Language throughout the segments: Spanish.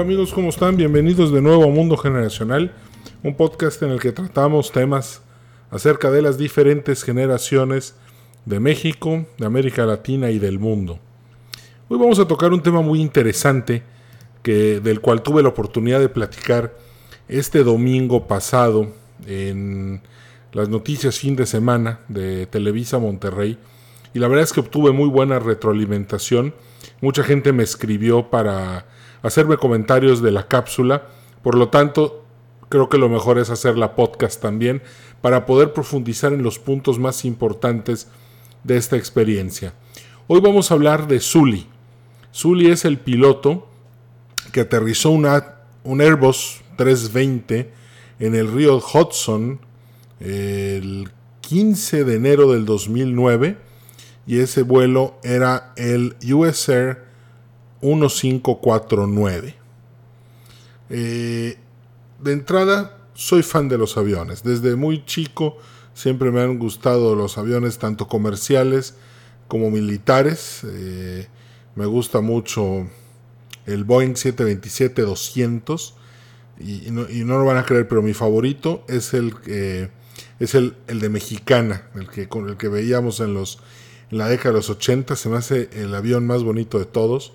Amigos, ¿cómo están? Bienvenidos de nuevo a Mundo Generacional, un podcast en el que tratamos temas acerca de las diferentes generaciones de México, de América Latina y del mundo. Hoy vamos a tocar un tema muy interesante que, del cual tuve la oportunidad de platicar este domingo pasado en las noticias fin de semana de Televisa Monterrey y la verdad es que obtuve muy buena retroalimentación. Mucha gente me escribió para hacerme comentarios de la cápsula, por lo tanto creo que lo mejor es hacer la podcast también para poder profundizar en los puntos más importantes de esta experiencia. Hoy vamos a hablar de Zully. Zully es el piloto que aterrizó una, un Airbus 320 en el río Hudson el 15 de enero del 2009 y ese vuelo era el US Air 1549. Eh, de entrada, soy fan de los aviones. Desde muy chico siempre me han gustado los aviones, tanto comerciales como militares. Eh, me gusta mucho el Boeing 727-200. Y, no, lo van a creer, pero mi favorito es el, es el, el de Mexicana, el que, el que veíamos en los en la década de los 80. Se me hace el avión más bonito de todos.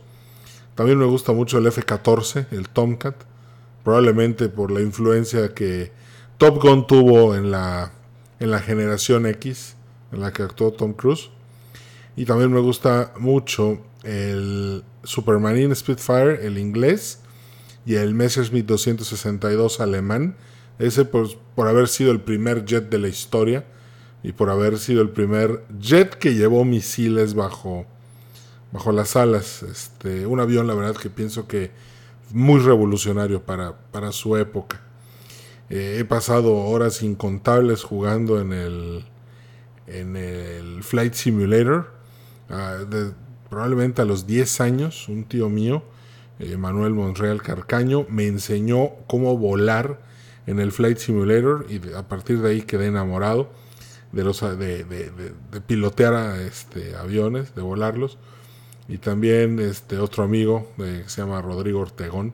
También me gusta mucho el F-14, el Tomcat. Probablemente por la influencia que Top Gun tuvo en la, en la generación X, en la que actuó Tom Cruise. Y también me gusta mucho el Supermarine Spitfire, el inglés, y el Messerschmitt 262 alemán. Ese por, por haber sido el primer jet de la historia y por haber sido el primer jet que llevó misiles bajo, bajo las alas. Este, un avión, la verdad, que pienso que muy revolucionario para, para su época. Eh, he pasado horas incontables jugando en el, en el Flight Simulator. Ah, probablemente a los 10 años, un tío mío, eh, Manuel Monreal Carcaño, me enseñó cómo volar en el Flight Simulator y a partir de ahí quedé enamorado de, los, de, de, pilotear este, aviones, de volarlos. Y también este otro amigo que se llama Rodrigo Ortegón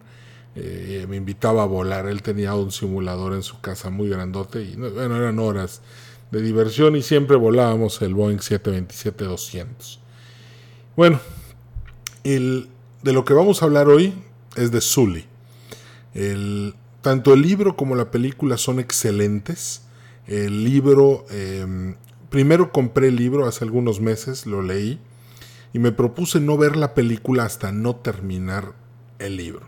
eh, me invitaba a volar. Él tenía un simulador en su casa muy grandote y bueno, eran horas de diversión y siempre volábamos el Boeing 727-200. Bueno, el, de lo que vamos a hablar hoy es de Sully. El, tanto el libro como la película son excelentes. El libro, em, primero compré el libro hace algunos meses, lo leí y me propuse no ver la película hasta no terminar el libro.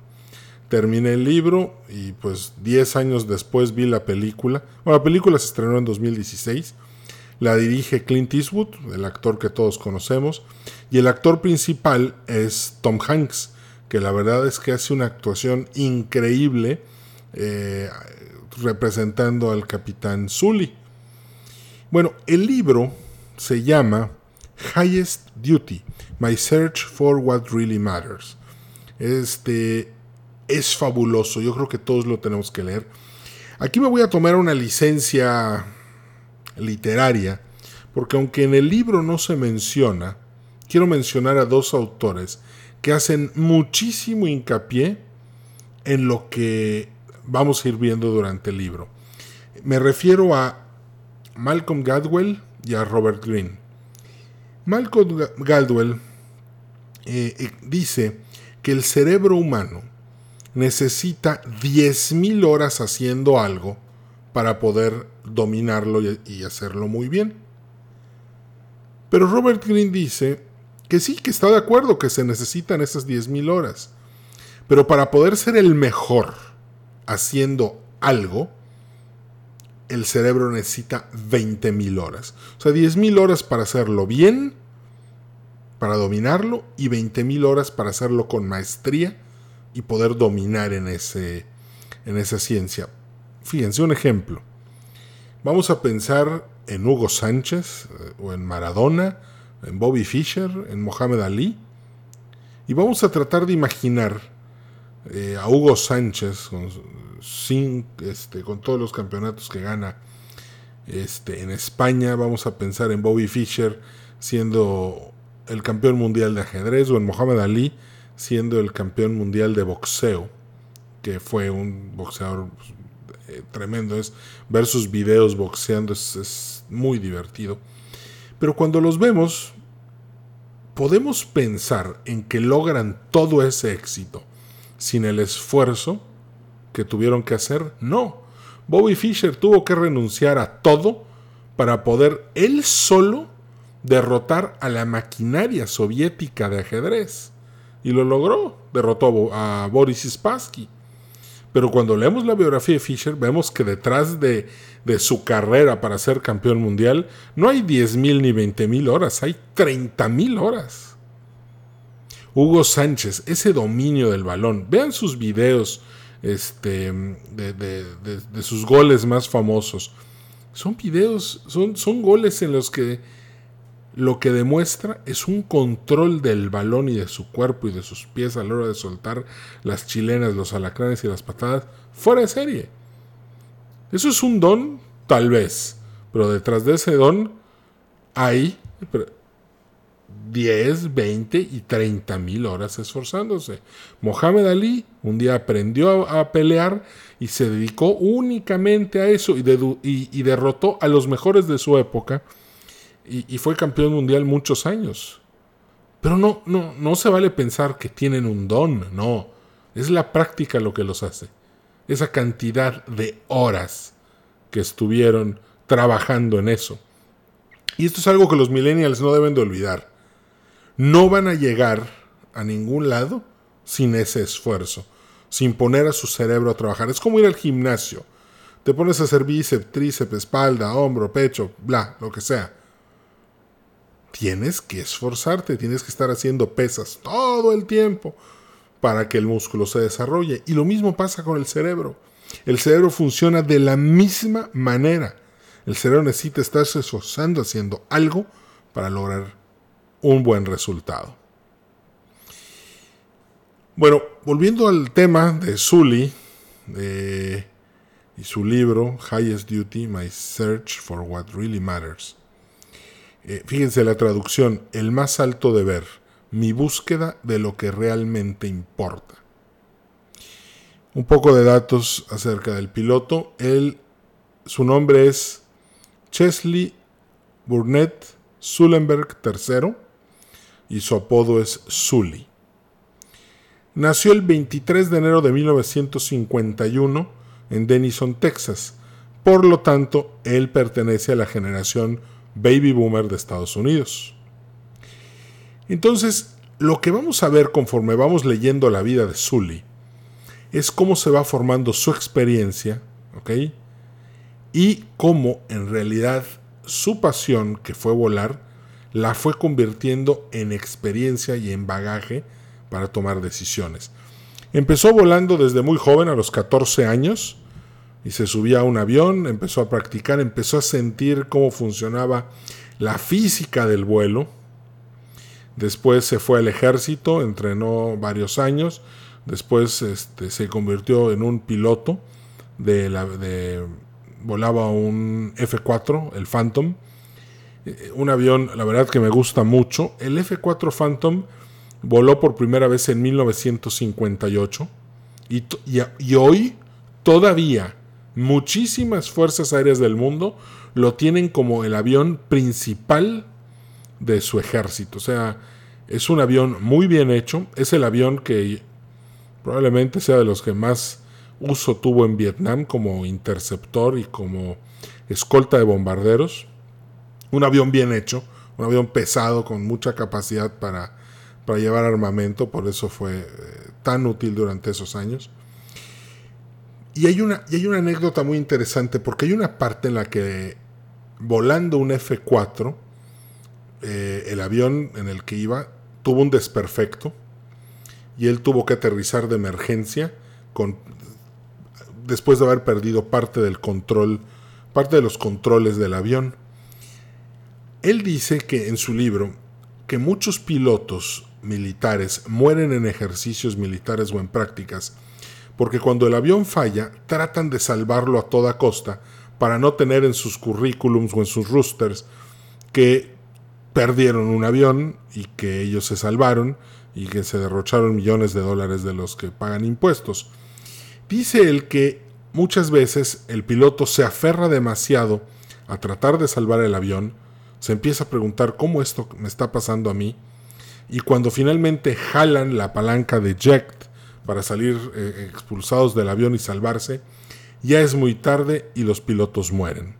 Terminé el libro y pues 10 años después vi la película. Bueno, la película se estrenó en 2016. La dirige Clint Eastwood, el actor que todos conocemos, y el actor principal es Tom Hanks, que la verdad es que hace una actuación increíble. Eh, representando al capitán Sully. Bueno, el libro se llama Highest Duty, My Search for What Really Matters. Este es fabuloso, yo creo que todos lo tenemos que leer. Aquí me voy a tomar una licencia literaria, porque aunque en el libro no se menciona, quiero mencionar a dos autores que hacen muchísimo hincapié en lo que vamos a ir viendo durante el libro. Me refiero a Malcolm Gladwell y a Robert Greene. Malcolm Gladwell eh, eh, dice que el cerebro humano necesita 10.000 horas haciendo algo para poder dominarlo y, hacerlo muy bien. Pero Robert Greene dice que sí, que está de acuerdo que se necesitan esas 10.000 horas. Pero para poder ser el mejor, haciendo algo, el cerebro necesita 20.000 horas. O sea, 10.000 horas para hacerlo bien, para dominarlo, y 20.000 horas para hacerlo con maestría y poder dominar en, ese, en esa ciencia. Fíjense un ejemplo. Vamos a pensar en Hugo Sánchez, eh, o en Maradona, en Bobby Fischer, en Mohamed Ali, y vamos a tratar de imaginar eh, a Hugo Sánchez sin, este, con todos los campeonatos que gana este, en España. Vamos a pensar en Bobby Fischer siendo el campeón mundial de ajedrez o en Mohamed Ali siendo el campeón mundial de boxeo. que fue un boxeador pues, eh, tremendo. Es ver sus videos boxeando es, es muy divertido. Pero cuando los vemos, podemos pensar en que logran todo ese éxito sin el esfuerzo que tuvieron que hacer. No. Bobby Fischer tuvo que renunciar a todo para poder él solo derrotar a la maquinaria soviética de ajedrez. Y lo logró. Derrotó a Boris Spassky. Pero cuando leemos la biografía de Fischer, vemos que detrás de, de su carrera para ser campeón mundial, no hay 10.000 ni 20.000 horas, hay 30.000 horas. Hugo Sánchez, ese dominio del balón. Vean sus videos este, de, de, de, sus goles más famosos. Son videos, son, son goles en los que lo que demuestra es un control del balón y de su cuerpo y de sus pies a la hora de soltar las chilenas, los alacranes y las patadas fuera de serie. Eso es un don, tal vez, pero detrás de ese don hay 10, 20 y 30 mil horas esforzándose. Mohamed Ali un día aprendió a, pelear y se dedicó únicamente a eso y, derrotó a los mejores de su época y, fue campeón mundial muchos años. Pero no, no, no se vale pensar que tienen un don, no. Es la práctica lo que los hace. Esa cantidad de horas que estuvieron trabajando en eso. Y esto es algo que los millennials no deben de olvidar. No van a llegar a ningún lado sin ese esfuerzo, sin poner a su cerebro a trabajar. Es como ir al gimnasio. Te pones a hacer bíceps, tríceps, espalda, hombro, pecho, bla, lo que sea tienes que esforzarte, tienes que estar haciendo pesas todo el tiempo para que el músculo se desarrolle. Y lo mismo pasa con el cerebro. El cerebro funciona de la misma manera. El cerebro necesita estarse esforzando haciendo algo para lograr un buen resultado. Bueno, volviendo al tema de Sully y su libro Highest Duty, My Search for What Really Matters. Eh, fíjense la traducción, el más alto deber, mi búsqueda de lo que realmente importa. Un poco de datos acerca del piloto. Su nombre es Chesley Burnett Sullenberg III y su apodo es Sully. Nació el 23 de enero de 1951 en Denison, Texas. Por lo tanto, él pertenece a la generación baby boomer de Estados Unidos. Entonces, lo que vamos a ver conforme vamos leyendo la vida de Sully es cómo se va formando su experiencia, ¿ok? Y cómo en realidad su pasión, que fue volar, la fue convirtiendo en experiencia y en bagaje para tomar decisiones. Empezó volando desde muy joven, a los 14 años, y se subía a un avión, empezó a practicar, empezó a sentir cómo funcionaba la física del vuelo. Después se fue al ejército, entrenó varios años, después este, se convirtió en un piloto de la de volaba un F4, el Phantom, eh, un avión, la verdad que me gusta mucho. El F4 Phantom voló por primera vez en 1958 y, y hoy todavía muchísimas fuerzas aéreas del mundo lo tienen como el avión principal de su ejército. O sea, es un avión muy bien hecho. Es el avión que probablemente sea de los que más uso tuvo en Vietnam como interceptor y como escolta de bombarderos. Un avión bien hecho, un avión pesado con mucha capacidad para, para llevar armamento, por eso fue eh, tan útil durante esos años. Y hay, una, y hay una anécdota muy interesante porque hay una parte en la que volando un F4, eh, el avión en el que iba tuvo un desperfecto y él tuvo que aterrizar de emergencia con, después de haber perdido parte del control, parte de los controles del avión. Él dice que en su libro que muchos pilotos militares mueren en ejercicios militares o en prácticas porque cuando el avión falla, tratan de salvarlo a toda costa para no tener en sus currículums o en sus roosters que perdieron un avión y que ellos se salvaron y que se derrocharon millones de dólares de los que pagan impuestos. Dice él que muchas veces el piloto se aferra demasiado a tratar de salvar el avión, se empieza a preguntar cómo esto me está pasando a mí, y cuando finalmente jalan la palanca de eject para salir eh, expulsados del avión y salvarse, ya es muy tarde y los pilotos mueren.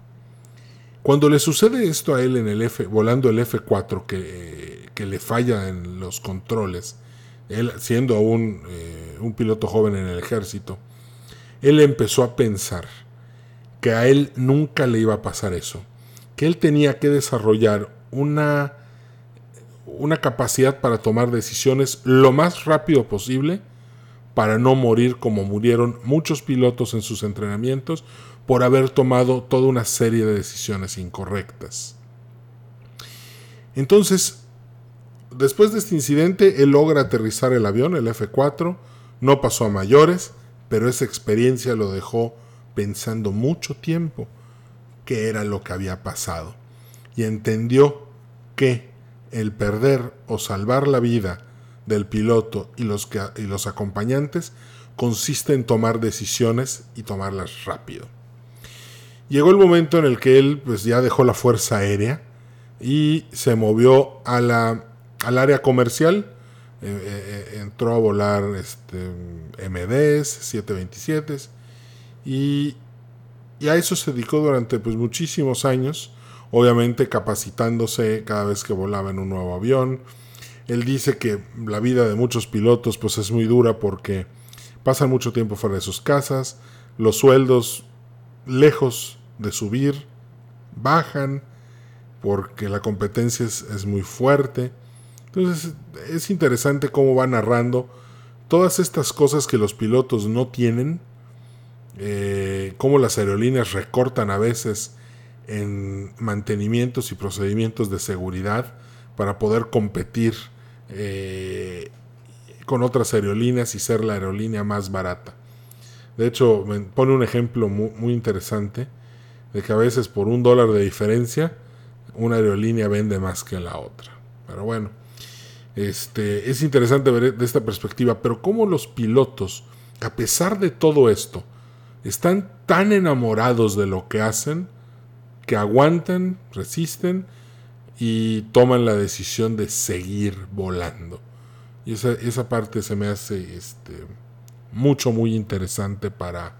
Cuando le sucede esto a él en el F, volando el F4 que, que le falla en los controles, él siendo aún eh, un piloto joven en el ejército, él empezó a pensar que a él nunca le iba a pasar eso, que él tenía que desarrollar una, una capacidad para tomar decisiones lo más rápido posible para no morir como murieron muchos pilotos en sus entrenamientos por haber tomado toda una serie de decisiones incorrectas. Entonces, después de este incidente, él logra aterrizar el avión, el F4, no pasó a mayores, pero esa experiencia lo dejó pensando mucho tiempo qué era lo que había pasado y entendió que el perder o salvar la vida del piloto y los, y los acompañantes consiste en tomar decisiones y tomarlas rápido. Llegó el momento en el que él pues, ya dejó la Fuerza Aérea y se movió a la, al área comercial. Eh, eh, entró a volar este, MDs, 727 y, y, a eso se dedicó durante pues, muchísimos años, obviamente capacitándose cada vez que volaba en un nuevo avión, él dice que la vida de muchos pilotos pues es muy dura porque pasan mucho tiempo fuera de sus casas, los sueldos lejos de subir bajan porque la competencia es, muy fuerte. Entonces es interesante cómo va narrando todas estas cosas que los pilotos no tienen, eh, cómo las aerolíneas recortan a veces en mantenimientos y procedimientos de seguridad para poder competir eh, con otras aerolíneas y ser la aerolínea más barata. De hecho, me pone un ejemplo muy, interesante de que a veces por un dólar de diferencia una aerolínea vende más que la otra. Pero bueno, este, es interesante ver de esta perspectiva, pero cómo los pilotos, a pesar de todo esto, están tan enamorados de lo que hacen que aguantan, resisten y toman la decisión de seguir volando. Y esa, esa parte se me hace este, mucho, muy interesante para,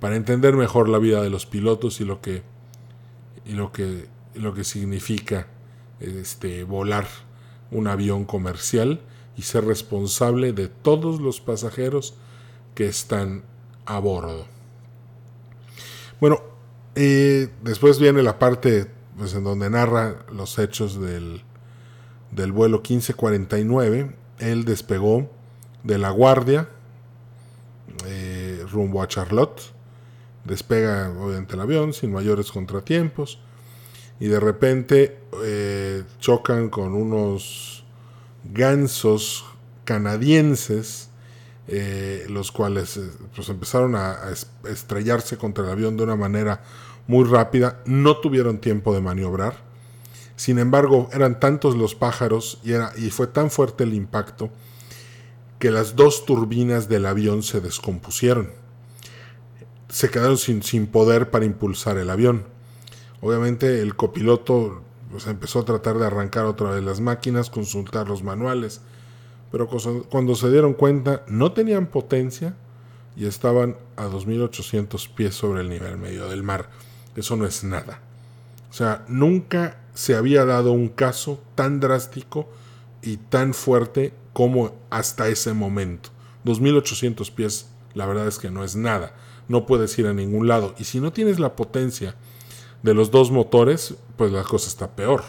para entender mejor la vida de los pilotos y lo que, y lo que, lo que significa este, volar un avión comercial y ser responsable de todos los pasajeros que están a bordo. Bueno, eh, después viene la parte pues, en donde narra los hechos del, del vuelo 1549. Él despegó de La Guardia eh, rumbo a Charlotte. Despega obviamente el avión sin mayores contratiempos. Y de repente eh, chocan con unos gansos canadienses, eh, los cuales pues empezaron a, a estrellarse contra el avión de una manera muy rápida, no tuvieron tiempo de maniobrar. Sin embargo, eran tantos los pájaros y, era, y fue tan fuerte el impacto que las dos turbinas del avión se descompusieron. Se quedaron sin, sin poder para impulsar el avión. Obviamente el copiloto pues, empezó a tratar de arrancar otra vez las máquinas, consultar los manuales, pero cuando se dieron cuenta no tenían potencia y estaban a 2.800 pies sobre el nivel medio del mar. Eso no es nada. O sea, nunca se había dado un caso tan drástico y tan fuerte como hasta ese momento. 2800 pies, la verdad es que no es nada. No puedes ir a ningún lado. Y si no tienes la potencia de los dos motores, pues la cosa está peor.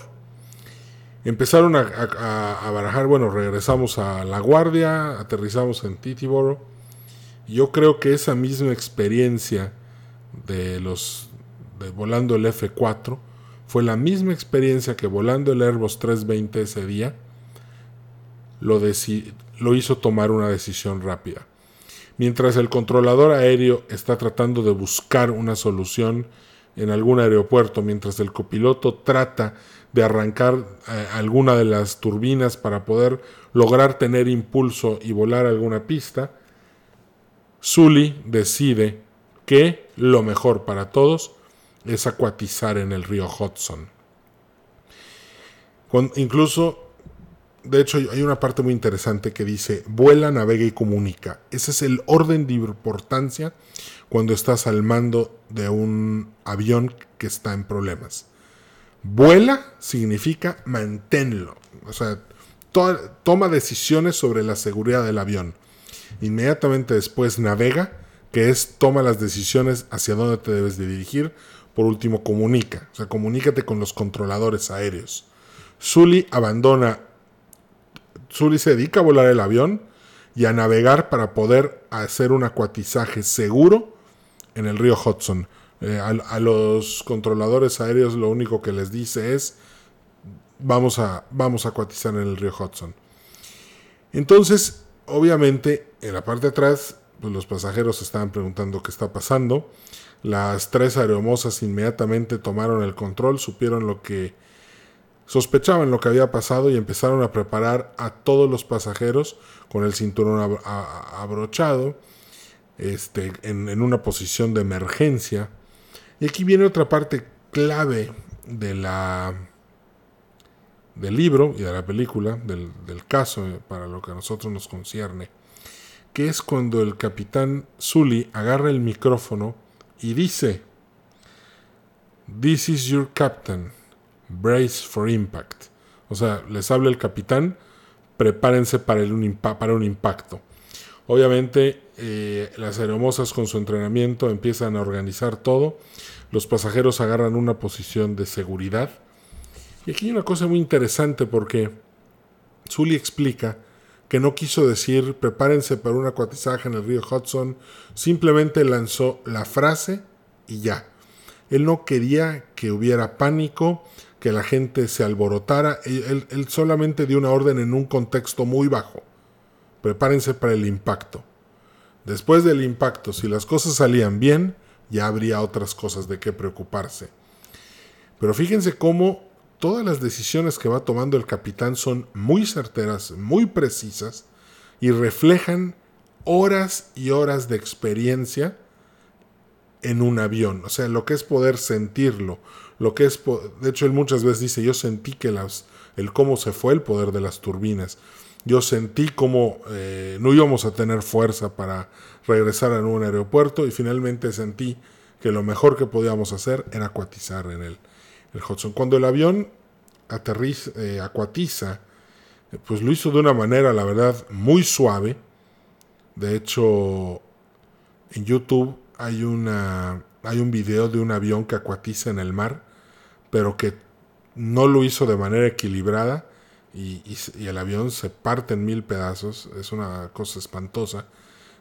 Empezaron a, a barajar, bueno, regresamos a La Guardia, aterrizamos en Titiboro. Yo creo que esa misma experiencia de los volando el F4 fue la misma experiencia que volando el Airbus 320 ese día lo, lo hizo tomar una decisión rápida. Mientras el controlador aéreo está tratando de buscar una solución en algún aeropuerto, mientras el copiloto trata de arrancar eh, alguna de las turbinas para poder lograr tener impulso y volar alguna pista, Sully decide que lo mejor para todos es acuatizar en el río Hudson. incluso, de hecho, hay una parte muy interesante que dice, vuela, navega y comunica. Ese es el orden de importancia cuando estás al mando de un avión que está en problemas. Vuela significa manténlo. O sea, toma decisiones sobre la seguridad del avión. Inmediatamente después navega, que es toma las decisiones hacia dónde te debes de dirigir. Por último, comunica. O sea, comunícate con los controladores aéreos. Sully abandona. Sully se dedica a volar el avión y a navegar para poder hacer un acuatizaje seguro en el río Hudson. Eh, a, los controladores aéreos lo único que les dice es vamos a, vamos a acuatizar en el río Hudson. Entonces, obviamente, en la parte de atrás, pues los pasajeros estaban preguntando qué está pasando. Las tres aeromosas inmediatamente tomaron el control, supieron lo que sospechaban lo que había pasado y empezaron a preparar a todos los pasajeros con el cinturón abrochado, este, en una posición de emergencia y aquí viene otra parte clave de la, del libro y de la película, del, caso para lo que a nosotros nos concierne, que es cuando el capitán Sully agarra el micrófono y dice, This is your captain, brace for impact. O sea, les habla el capitán, prepárense para, para un impacto. Obviamente eh, las aeromosas con su entrenamiento empiezan a organizar todo. Los pasajeros agarran una posición de seguridad. Y aquí hay una cosa muy interesante porque Sully explica que no quiso decir prepárense para un acuatizaje en el río Hudson, simplemente lanzó la frase y ya. Él no quería que hubiera pánico, que la gente se alborotara, él solamente dio una orden en un contexto muy bajo prepárense para el impacto. Después del impacto, si las cosas salían bien, ya habría otras cosas de qué preocuparse. Pero fíjense cómo todas las decisiones que va tomando el capitán son muy certeras, muy precisas y reflejan horas y horas de experiencia en un avión. O sea, lo que es poder sentirlo, lo que es, de hecho él muchas veces dice, yo sentí que las, el cómo se fue el poder de las turbinas yo sentí como eh, no íbamos a tener fuerza para regresar a un aeropuerto y finalmente sentí que lo mejor que podíamos hacer era acuatizar en el, el Hudson. Cuando el avión aterriza, eh, acuatiza, pues lo hizo de una manera, la verdad, muy suave. De hecho, en YouTube hay, una, hay un video de un avión que acuatiza en el mar, pero que no lo hizo de manera equilibrada y, el avión se parte en mil pedazos, es una cosa espantosa.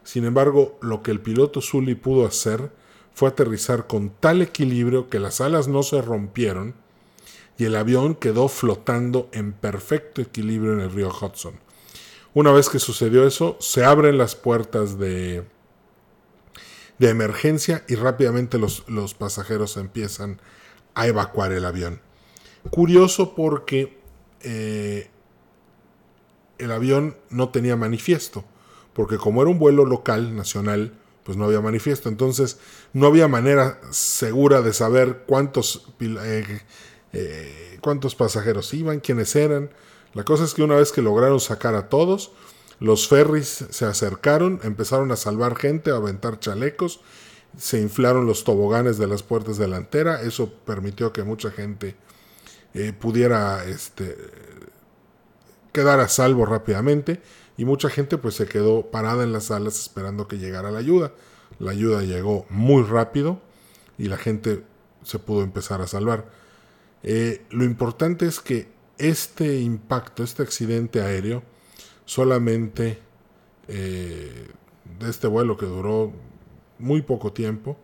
Sin embargo, lo que el piloto Sully pudo hacer fue aterrizar con tal equilibrio que las alas no se rompieron y el avión quedó flotando en perfecto equilibrio en el río Hudson. Una vez que sucedió eso, se abren las puertas de, de emergencia y rápidamente los, los pasajeros empiezan a evacuar el avión. Curioso porque eh, el avión no tenía manifiesto, porque como era un vuelo local, nacional, pues no había manifiesto. Entonces no había manera segura de saber cuántos, eh, eh, cuántos pasajeros iban, quiénes eran. La cosa es que una vez que lograron sacar a todos, los ferries se acercaron, empezaron a salvar gente, a aventar chalecos, se inflaron los toboganes de las puertas delanteras, eso permitió que mucha gente eh, pudiera este, quedar a salvo rápidamente y mucha gente pues se quedó parada en las salas esperando que llegara la ayuda. La ayuda llegó muy rápido y la gente se pudo empezar a salvar. Eh, lo importante es que este impacto, este accidente aéreo, solamente eh, de este vuelo que duró muy poco tiempo,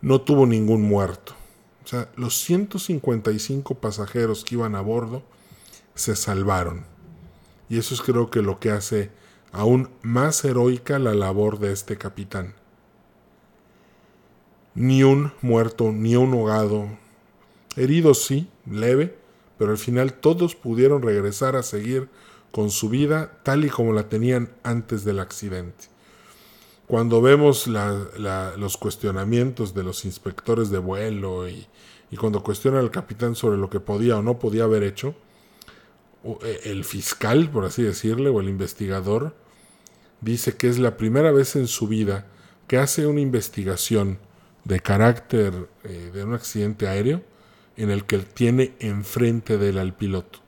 no tuvo ningún muerto. O sea, los 155 pasajeros que iban a bordo se salvaron. Y eso es creo que lo que hace aún más heroica la labor de este capitán. Ni un muerto, ni un ahogado. Heridos sí, leve, pero al final todos pudieron regresar a seguir con su vida tal y como la tenían antes del accidente. Cuando vemos los cuestionamientos de los inspectores de vuelo y, cuando cuestiona al capitán sobre lo que podía o no podía haber hecho, e, el fiscal, por así decirle, o el investigador, dice que es la primera vez en su vida que hace una investigación de carácter eh, de un accidente aéreo en el que tiene enfrente de él al piloto,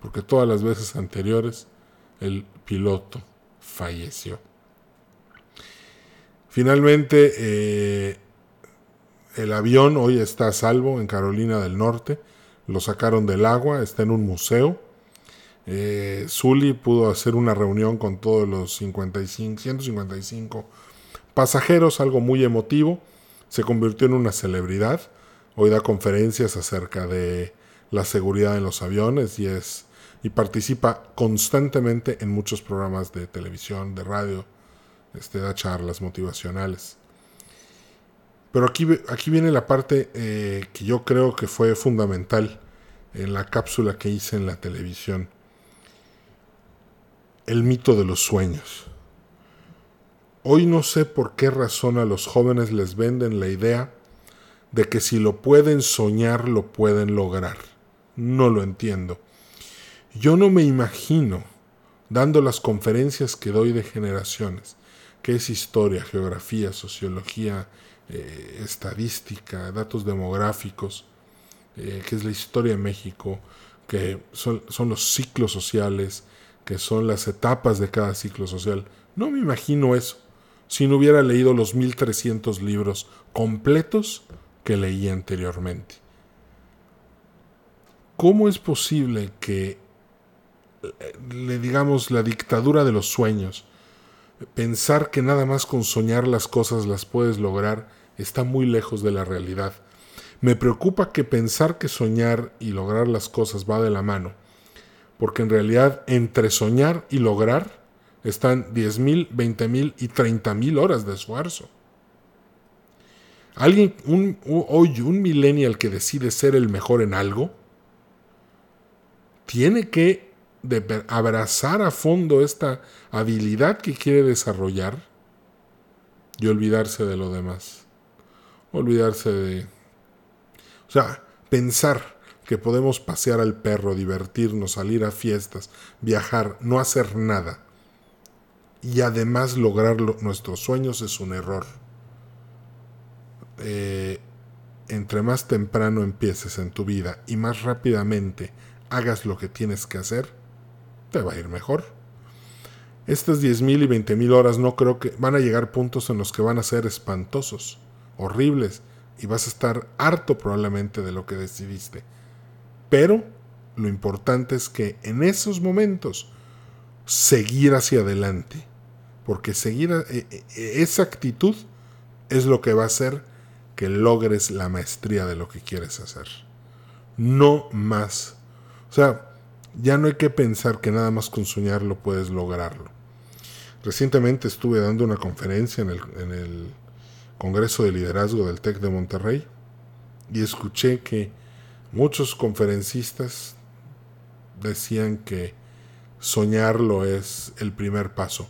porque todas las veces anteriores el piloto falleció. Finalmente, eh, el avión hoy está a salvo en Carolina del Norte. Lo sacaron del agua, está en un museo. Eh, pudo hacer una reunión con todos los 55, 155 pasajeros, algo muy emotivo. Se convirtió en una celebridad. Hoy da conferencias acerca de la seguridad en los aviones y es y participa constantemente en muchos programas de televisión, de radio, este, da charlas motivacionales. Pero aquí, aquí viene la parte eh, que yo creo que fue fundamental en la cápsula que hice en la televisión. El mito de los sueños. Hoy no sé por qué razón a los jóvenes les venden la idea de que si lo pueden soñar, lo pueden lograr. No lo entiendo. Yo no me imagino, dando las conferencias que doy de generaciones, que es historia, geografía, sociología, eh, estadística, datos demográficos, eh, que es la historia de México, que son, son los ciclos sociales, que son las etapas de cada ciclo social. No me imagino eso si no hubiera leído los 1300 libros completos que leí anteriormente. ¿Cómo es posible que eh, le digamos la dictadura de los sueños, pensar que nada más con soñar las cosas las puedes lograr, está muy lejos de la realidad. Me preocupa que pensar que soñar y lograr las cosas va de la mano, porque en realidad entre soñar y lograr están 10.000, 20.000 y 30.000 horas de esfuerzo. Alguien, un, hoy un millennial que decide ser el mejor en algo, tiene que abrazar a fondo esta habilidad que quiere desarrollar y olvidarse de lo demás olvidarse de... O sea, pensar que podemos pasear al perro, divertirnos, salir a fiestas, viajar, no hacer nada y además lograr nuestros sueños es un error. Eh, entre más temprano empieces en tu vida y más rápidamente hagas lo que tienes que hacer, te va a ir mejor. Estas 10.000 y 20.000 horas no creo que van a llegar puntos en los que van a ser espantosos horribles y vas a estar harto probablemente de lo que decidiste. Pero lo importante es que en esos momentos seguir hacia adelante, porque seguir eh, eh, esa actitud es lo que va a hacer que logres la maestría de lo que quieres hacer. No más. O sea, ya no hay que pensar que nada más con soñarlo puedes lograrlo. Recientemente estuve dando una conferencia en el, Congreso de Liderazgo del TEC de Monterrey y escuché que muchos conferencistas decían que soñarlo es el primer paso.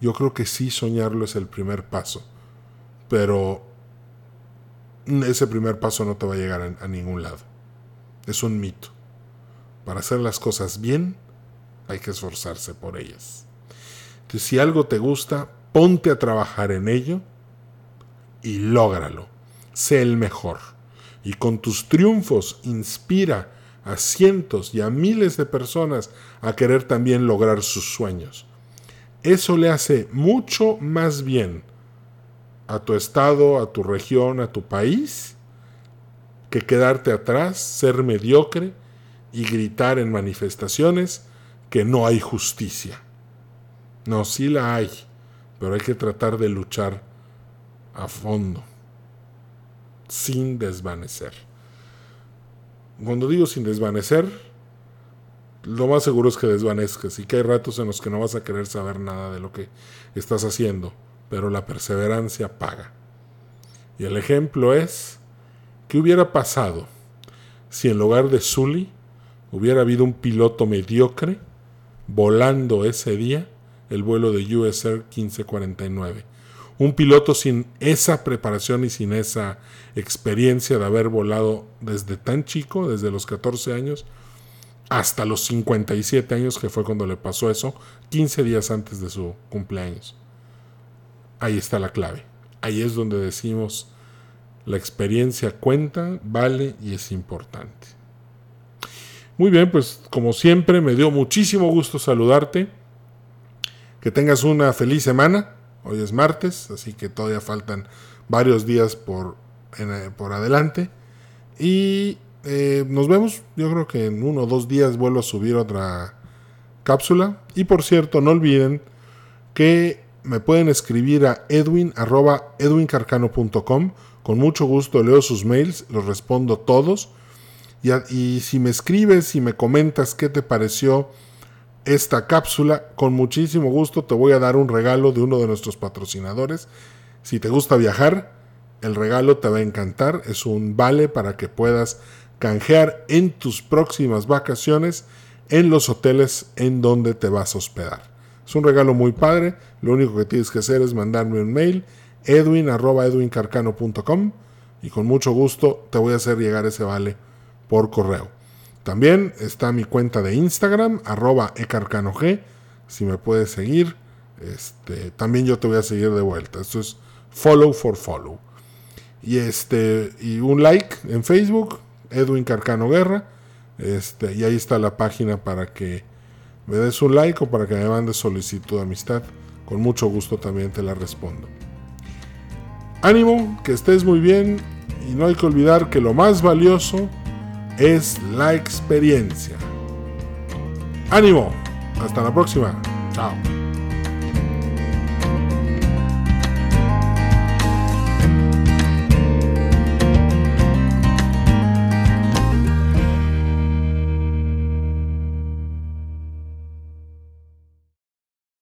Yo creo que sí soñarlo es el primer paso, pero ese primer paso no te va a llegar a ningún lado. Es un mito. Para hacer las cosas bien, hay que esforzarse por ellas. Entonces, si algo te gusta, ponte a trabajar en ello y lógralo. Sé el mejor. Y con tus triunfos inspira a cientos y a miles de personas a querer también lograr sus sueños. Eso le hace mucho más bien a tu estado, a tu región, a tu país, que quedarte atrás, ser mediocre y gritar en manifestaciones que no hay justicia. No, sí la hay, pero hay que tratar de luchar a fondo, sin desvanecer. Cuando digo sin desvanecer, lo más seguro es que desvanezcas y que hay ratos en los que no vas a querer saber nada de lo que estás haciendo, pero la perseverancia paga. Y el ejemplo es, ¿qué hubiera pasado si en lugar de Sully hubiera habido un piloto mediocre volando ese día el vuelo de US Air 1549? Un piloto sin esa preparación y sin esa experiencia de haber volado desde tan chico, desde los 14 años, hasta los 57 años, que fue cuando le pasó eso, 15 días antes de su cumpleaños. Ahí está la clave. Ahí es donde decimos, la experiencia cuenta, vale y es importante. Muy bien, pues como siempre me dio muchísimo gusto saludarte. Que tengas una feliz semana. Hoy es martes, así que todavía faltan varios días por, eh, por adelante. Y eh, nos vemos. Yo creo que en uno o dos días vuelvo a subir otra cápsula. Y por cierto, no olviden que me pueden escribir a edwin edwincarcano.com. Con mucho gusto leo sus mails, los respondo todos. Y, si me escribes y me comentas qué te pareció esta cápsula, con muchísimo gusto te voy a dar un regalo de uno de nuestros patrocinadores. Si te gusta viajar, el regalo te va a encantar. Es un vale para que puedas canjear en tus próximas vacaciones en los hoteles en donde te vas a hospedar. Es un regalo muy padre. Lo único que tienes que hacer es mandarme un mail edwin.edwincarcano.com y con mucho gusto te voy a hacer llegar ese vale por correo. También está mi cuenta de Instagram, arroba ecarcanog. Si me puedes seguir, este, también yo te voy a seguir de vuelta. Esto es follow for follow. Y, este, y un like en Facebook, Edwin Carcano Guerra. Este, y ahí está la página para que me des un like o para que me mandes solicitud de amistad. Con mucho gusto también te la respondo. Ánimo, que estés muy bien y no hay que olvidar que lo más valioso es la experiencia. Ánimo, hasta la próxima. Chao.